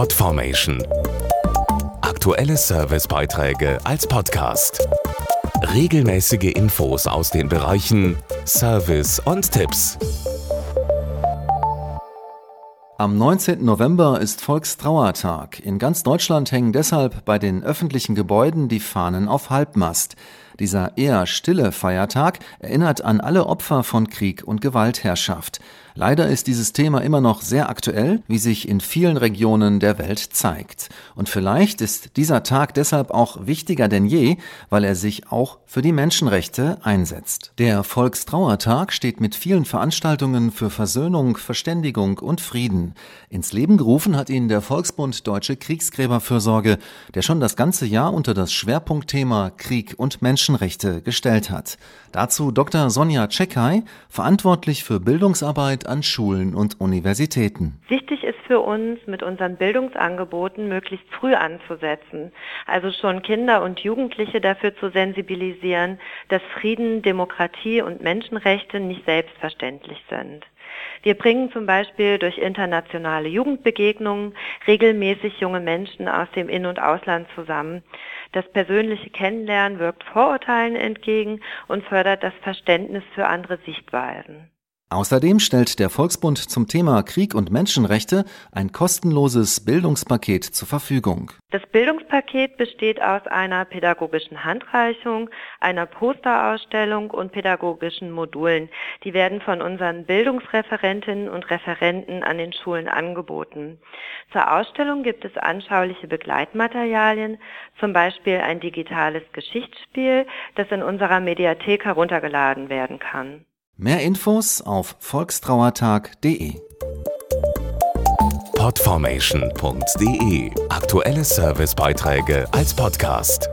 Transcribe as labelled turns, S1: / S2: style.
S1: Podformation. Aktuelle Servicebeiträge als Podcast. Regelmäßige Infos aus den Bereichen Service und Tipps.
S2: Am 19. November ist Volkstrauertag. In ganz Deutschland hängen deshalb bei den öffentlichen Gebäuden die Fahnen auf Halbmast. Dieser eher stille Feiertag erinnert an alle Opfer von Krieg und Gewaltherrschaft. Leider ist dieses Thema immer noch sehr aktuell, wie sich in vielen Regionen der Welt zeigt. Und vielleicht ist dieser Tag deshalb auch wichtiger denn je, weil er sich auch für die Menschenrechte einsetzt. Der Volkstrauertag steht mit vielen Veranstaltungen für Versöhnung, Verständigung und Frieden. Ins Leben gerufen hat ihn der Volksbund Deutsche Kriegsgräberfürsorge, der schon das ganze Jahr unter das Schwerpunktthema Krieg und Menschenrechte gestellt hat. Dazu Dr. Sonja Czekaj, verantwortlich für Bildungsarbeit an Schulen und Universitäten.
S3: Wichtig ist für uns, mit unseren Bildungsangeboten möglichst früh anzusetzen. Also schon Kinder und Jugendliche dafür zu sensibilisieren, dass Frieden, Demokratie und Menschenrechte nicht selbstverständlich sind. Wir bringen zum Beispiel durch internationale Jugendbegegnungen regelmäßig junge Menschen aus dem In- und Ausland zusammen. Das persönliche Kennenlernen wirkt Vorurteilen entgegen und fördert das Verständnis für andere Sichtweisen.
S2: Außerdem stellt der Volksbund zum Thema Krieg und Menschenrechte ein kostenloses Bildungspaket zur Verfügung.
S3: Das Bildungspaket besteht aus einer pädagogischen Handreichung, einer Posterausstellung und pädagogischen Modulen. Die werden von unseren Bildungsreferentinnen und Referenten an den Schulen angeboten. Zur Ausstellung gibt es anschauliche Begleitmaterialien, zum Beispiel ein digitales Geschichtsspiel, das in unserer Mediathek heruntergeladen werden kann.
S2: Mehr Infos auf volkstrauertag.de.
S1: Podformation.de Aktuelle Servicebeiträge als Podcast.